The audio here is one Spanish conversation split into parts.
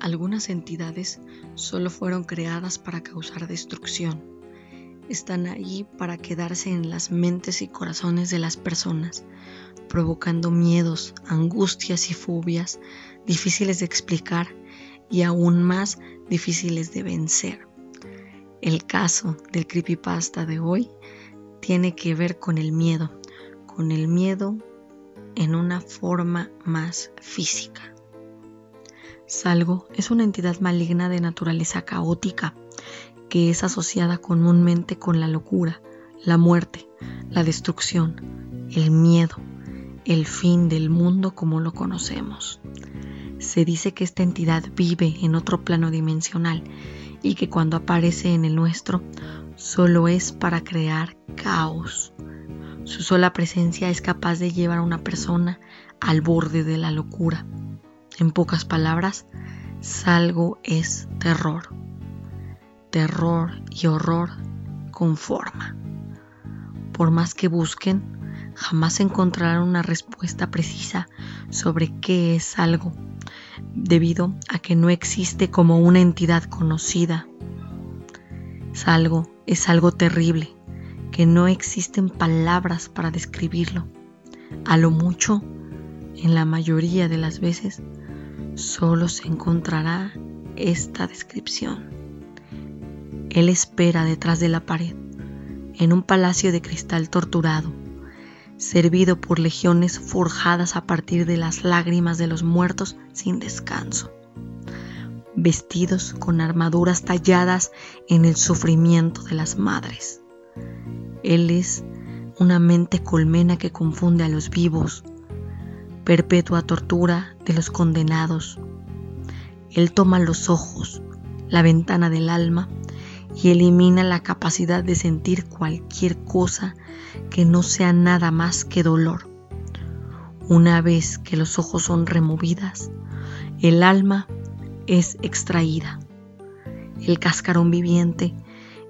Algunas entidades solo fueron creadas para causar destrucción. Están ahí para quedarse en las mentes y corazones de las personas, provocando miedos, angustias y fobias difíciles de explicar y aún más difíciles de vencer. El caso del creepypasta de hoy tiene que ver con el miedo, con el miedo en una forma más física. Salgo es una entidad maligna de naturaleza caótica que es asociada comúnmente con la locura, la muerte, la destrucción, el miedo, el fin del mundo como lo conocemos. Se dice que esta entidad vive en otro plano dimensional y que cuando aparece en el nuestro solo es para crear caos. Su sola presencia es capaz de llevar a una persona al borde de la locura en pocas palabras, salgo es terror. Terror y horror con forma. Por más que busquen, jamás encontrarán una respuesta precisa sobre qué es algo, debido a que no existe como una entidad conocida. Salgo es algo terrible, que no existen palabras para describirlo. A lo mucho, en la mayoría de las veces, solo se encontrará esta descripción. Él espera detrás de la pared, en un palacio de cristal torturado, servido por legiones forjadas a partir de las lágrimas de los muertos sin descanso, vestidos con armaduras talladas en el sufrimiento de las madres. Él es una mente colmena que confunde a los vivos, perpetua tortura los condenados. Él toma los ojos, la ventana del alma, y elimina la capacidad de sentir cualquier cosa que no sea nada más que dolor. Una vez que los ojos son removidas, el alma es extraída. El cascarón viviente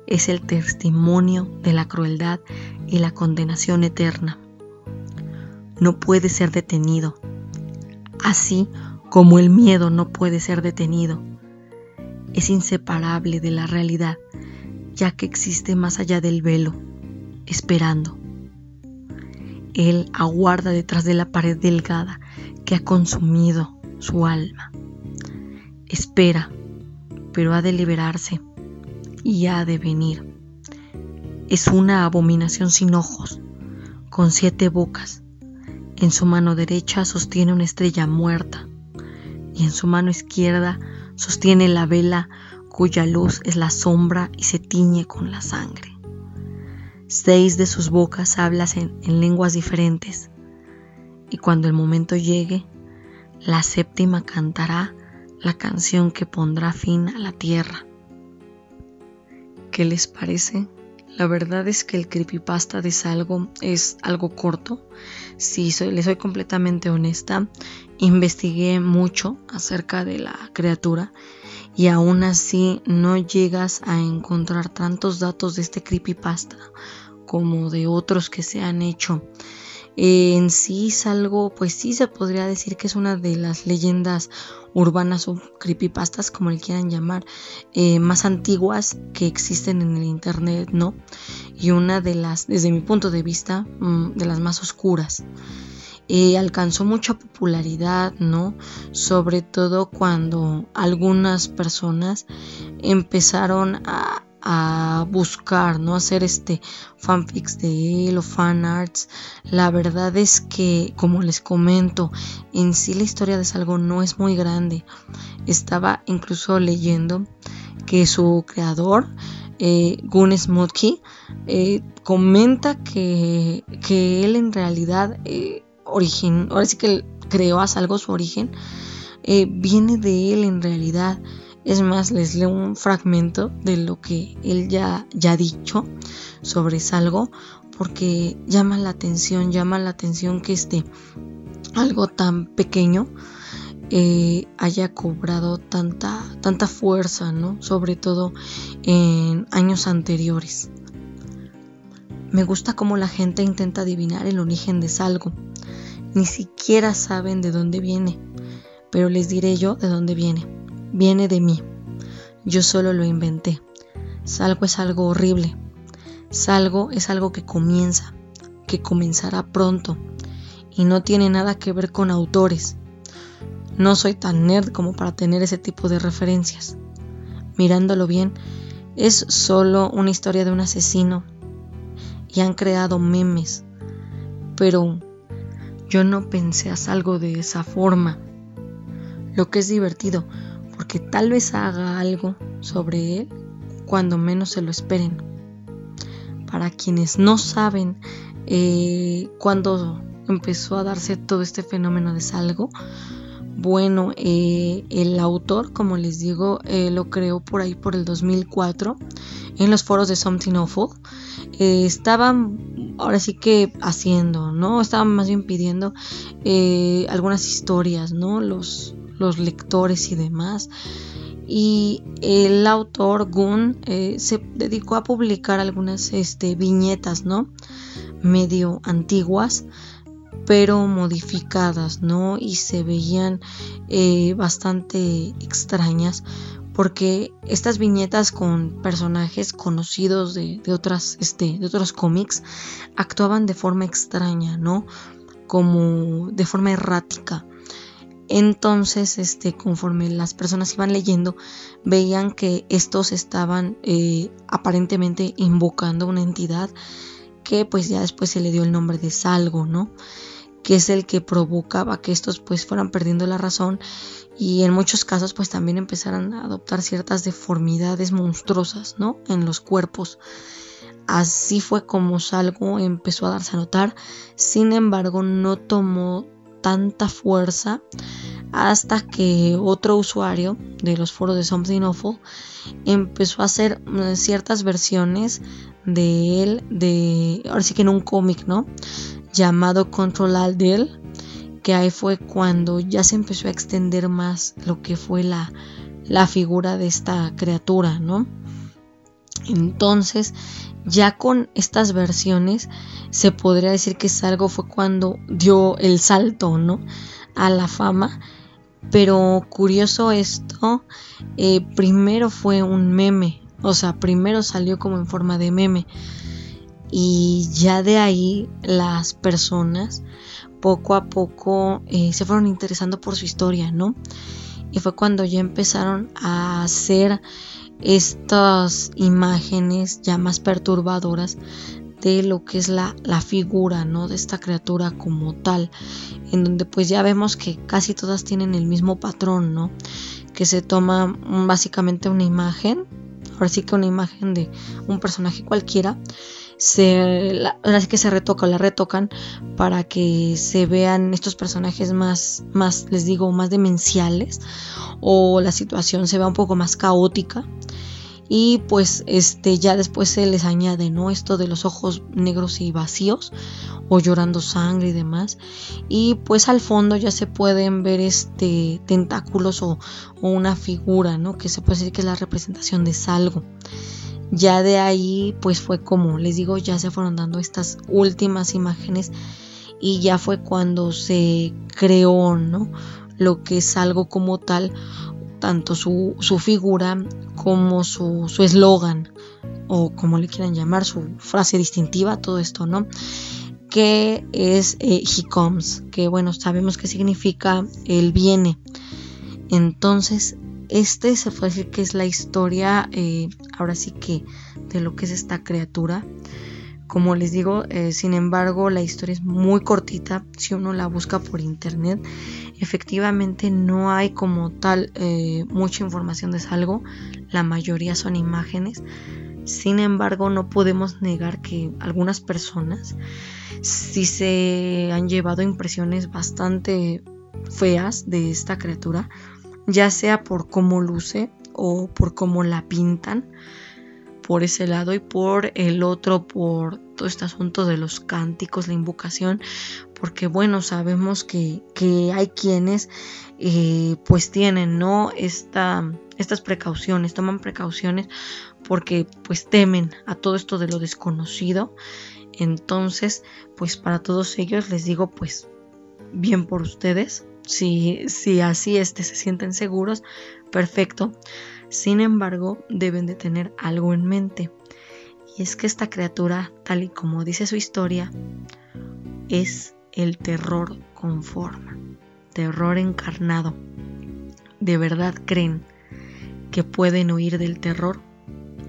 es el testimonio de la crueldad y la condenación eterna no puede ser detenido, así como el miedo no puede ser detenido. Es inseparable de la realidad, ya que existe más allá del velo, esperando. Él aguarda detrás de la pared delgada que ha consumido su alma. Espera, pero ha de liberarse y ha de venir. Es una abominación sin ojos, con siete bocas, en su mano derecha sostiene una estrella muerta y en su mano izquierda sostiene la vela cuya luz es la sombra y se tiñe con la sangre. Seis de sus bocas hablan en, en lenguas diferentes y cuando el momento llegue, la séptima cantará la canción que pondrá fin a la tierra. ¿Qué les parece? La verdad es que el creepypasta de Salgo es algo corto. Si le soy completamente honesta, investigué mucho acerca de la criatura y aún así no llegas a encontrar tantos datos de este creepypasta como de otros que se han hecho en sí es algo, pues sí se podría decir que es una de las leyendas urbanas o creepypastas, como le quieran llamar, eh, más antiguas que existen en el internet, ¿no? Y una de las, desde mi punto de vista, mm, de las más oscuras. Eh, alcanzó mucha popularidad, ¿no? Sobre todo cuando algunas personas empezaron a, a buscar, ¿no? Hacer este fanfics de él o fanarts. La verdad es que, como les comento, en sí la historia de Salgo no es muy grande. Estaba incluso leyendo que su creador, eh, Gun eh, comenta que, que, él en realidad, eh, origen, ahora sí que creó a Salgo su origen, eh, viene de él en realidad. Es más, les leo un fragmento de lo que él ya, ya ha dicho sobre Salgo, porque llama la atención, llama la atención que este algo tan pequeño eh, haya cobrado tanta, tanta fuerza, ¿no? Sobre todo en años anteriores. Me gusta cómo la gente intenta adivinar el origen de Salgo. Ni siquiera saben de dónde viene, pero les diré yo de dónde viene viene de mí. Yo solo lo inventé. Salgo es algo horrible. Salgo es algo que comienza, que comenzará pronto y no tiene nada que ver con autores. No soy tan nerd como para tener ese tipo de referencias. Mirándolo bien, es solo una historia de un asesino y han creado memes. Pero yo no pensé hacer algo de esa forma. Lo que es divertido, porque tal vez haga algo sobre él cuando menos se lo esperen. Para quienes no saben eh, cuándo empezó a darse todo este fenómeno de salgo, bueno, eh, el autor, como les digo, eh, lo creó por ahí por el 2004 en los foros de Something Awful. Eh, estaban ahora sí que haciendo, ¿no? Estaban más bien pidiendo algunas historias, ¿no? Los, los lectores y demás. Y el autor Gunn se dedicó a publicar algunas este, viñetas, ¿no? Medio antiguas pero modificadas, ¿no? Y se veían eh, bastante extrañas porque estas viñetas con personajes conocidos de, otras, este, de otros cómics actuaban de forma extraña, ¿no? Como de forma errática. Entonces, este, conforme las personas iban leyendo, veían que estos estaban eh, aparentemente invocando una entidad que pues ya después se le dio el nombre de Salgo, ¿no? que es el que provocaba que estos pues fueran perdiendo la razón y en muchos casos pues también empezaran a adoptar ciertas deformidades monstruosas, ¿no? En los cuerpos. Así fue como Salgo empezó a darse a notar, sin embargo no tomó tanta fuerza hasta que otro usuario de los foros de Something Awful empezó a hacer mm, ciertas versiones de él, de ahora sí que en un cómic, ¿no? Llamado Control Alt que ahí fue cuando ya se empezó a extender más lo que fue la, la figura de esta criatura, ¿no? Entonces, ya con estas versiones, se podría decir que algo fue cuando dio el salto, ¿no? A la fama. Pero curioso esto, eh, primero fue un meme, o sea, primero salió como en forma de meme. Y ya de ahí las personas poco a poco eh, se fueron interesando por su historia, ¿no? Y fue cuando ya empezaron a hacer estas imágenes ya más perturbadoras de lo que es la, la, figura, ¿no? De esta criatura como tal, en donde pues ya vemos que casi todas tienen el mismo patrón, ¿no? Que se toma básicamente una imagen ahora sí que una imagen de un personaje cualquiera, se, ahora sí que se retoca o la retocan para que se vean estos personajes más, más, les digo, más demenciales o la situación se vea un poco más caótica. Y pues este ya después se les añade no esto de los ojos negros y vacíos o llorando sangre y demás. Y pues al fondo ya se pueden ver este tentáculos o, una figura no que se puede decir que es la representación de salgo ya de ahí pues fue como les digo ya se fueron dando estas últimas imágenes y ya fue cuando se creó no lo que es algo como tal tanto su, figura como su eslogan o como le quieran llamar, su frase distintiva, todo esto, ¿no? Que es eh, He comes, que bueno, sabemos que significa Él viene. Entonces, este se decir que es la historia, eh, ahora sí que, de lo que es esta criatura. Como les digo, eh, sin embargo, la historia es muy cortita si uno la busca por internet efectivamente no hay como tal eh, mucha información de algo, la mayoría son imágenes. Sin embargo, no podemos negar que algunas personas sí se han llevado impresiones bastante feas de esta criatura, ya sea por cómo luce o por cómo la pintan por ese lado y por el otro por todo este asunto de los cánticos, la invocación, porque bueno, sabemos que, hay quienes eh, pues tienen, ¿no? Esta, estas precauciones, toman precauciones porque pues temen a todo esto de lo desconocido. Entonces, pues para todos ellos les digo pues bien por ustedes, Si, si así este, se sienten seguros, perfecto. Sin embargo, deben de tener algo en mente. Y es que esta criatura, tal y como dice su historia, es el terror con forma, terror encarnado. ¿De verdad creen que pueden huir del terror?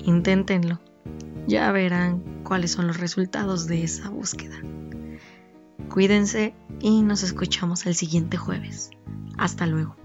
Inténtenlo. Ya verán cuáles son los resultados de esa búsqueda. Cuídense y nos escuchamos el siguiente jueves. Hasta luego.